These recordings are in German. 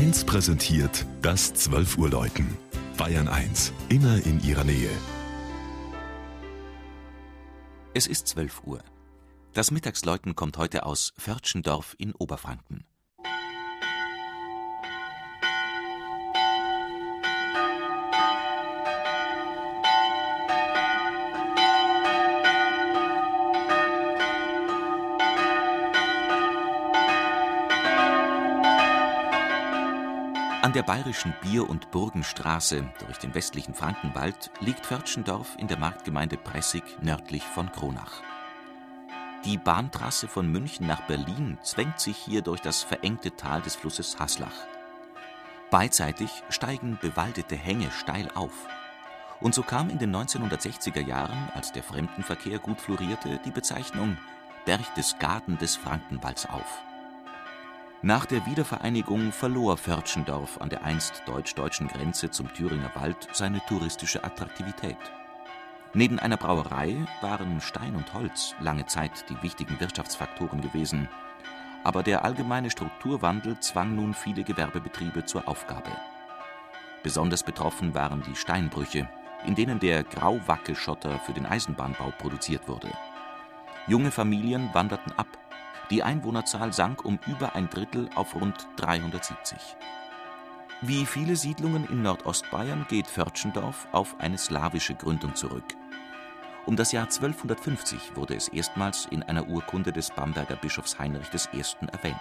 1 präsentiert das 12 Uhr Läuten. Bayern 1, immer in ihrer Nähe. Es ist 12 Uhr. Das Mittagsläuten kommt heute aus Förtschendorf in Oberfranken. An der bayerischen Bier- und Burgenstraße durch den westlichen Frankenwald liegt Förtschendorf in der Marktgemeinde Pressig nördlich von Kronach. Die Bahntrasse von München nach Berlin zwängt sich hier durch das verengte Tal des Flusses Haslach. Beidseitig steigen bewaldete Hänge steil auf. Und so kam in den 1960er Jahren, als der Fremdenverkehr gut florierte, die Bezeichnung Berchtesgaden des Frankenwalds auf. Nach der Wiedervereinigung verlor Förtschendorf an der einst deutsch-deutschen Grenze zum Thüringer Wald seine touristische Attraktivität. Neben einer Brauerei waren Stein und Holz lange Zeit die wichtigen Wirtschaftsfaktoren gewesen. Aber der allgemeine Strukturwandel zwang nun viele Gewerbebetriebe zur Aufgabe. Besonders betroffen waren die Steinbrüche, in denen der Grauwackelschotter für den Eisenbahnbau produziert wurde. Junge Familien wanderten ab die Einwohnerzahl sank um über ein Drittel auf rund 370. Wie viele Siedlungen in Nordostbayern geht Förtschendorf auf eine slawische Gründung zurück. Um das Jahr 1250 wurde es erstmals in einer Urkunde des Bamberger Bischofs Heinrich I. erwähnt.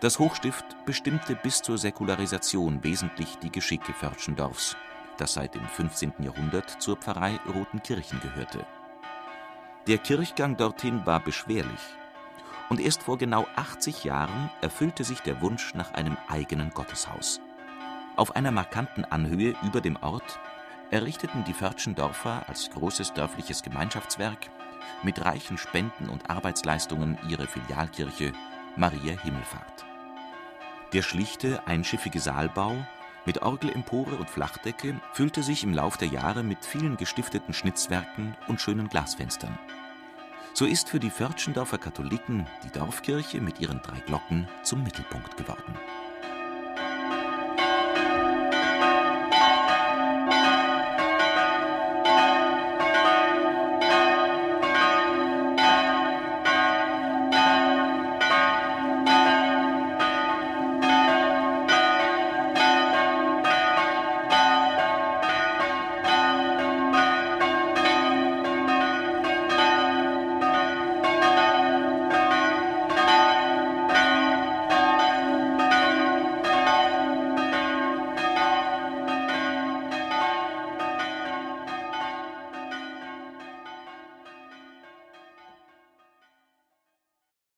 Das Hochstift bestimmte bis zur Säkularisation wesentlich die Geschicke Förtschendorfs, das seit dem 15. Jahrhundert zur Pfarrei Rotenkirchen gehörte. Der Kirchgang dorthin war beschwerlich und erst vor genau 80 Jahren erfüllte sich der Wunsch nach einem eigenen Gotteshaus. Auf einer markanten Anhöhe über dem Ort errichteten die Förtschendorfer als großes dörfliches Gemeinschaftswerk mit reichen Spenden und Arbeitsleistungen ihre Filialkirche Maria Himmelfahrt. Der schlichte, einschiffige Saalbau mit Orgelempore und Flachdecke füllte sich im Lauf der Jahre mit vielen gestifteten Schnitzwerken und schönen Glasfenstern. So ist für die Förtschendorfer Katholiken die Dorfkirche mit ihren drei Glocken zum Mittelpunkt geworden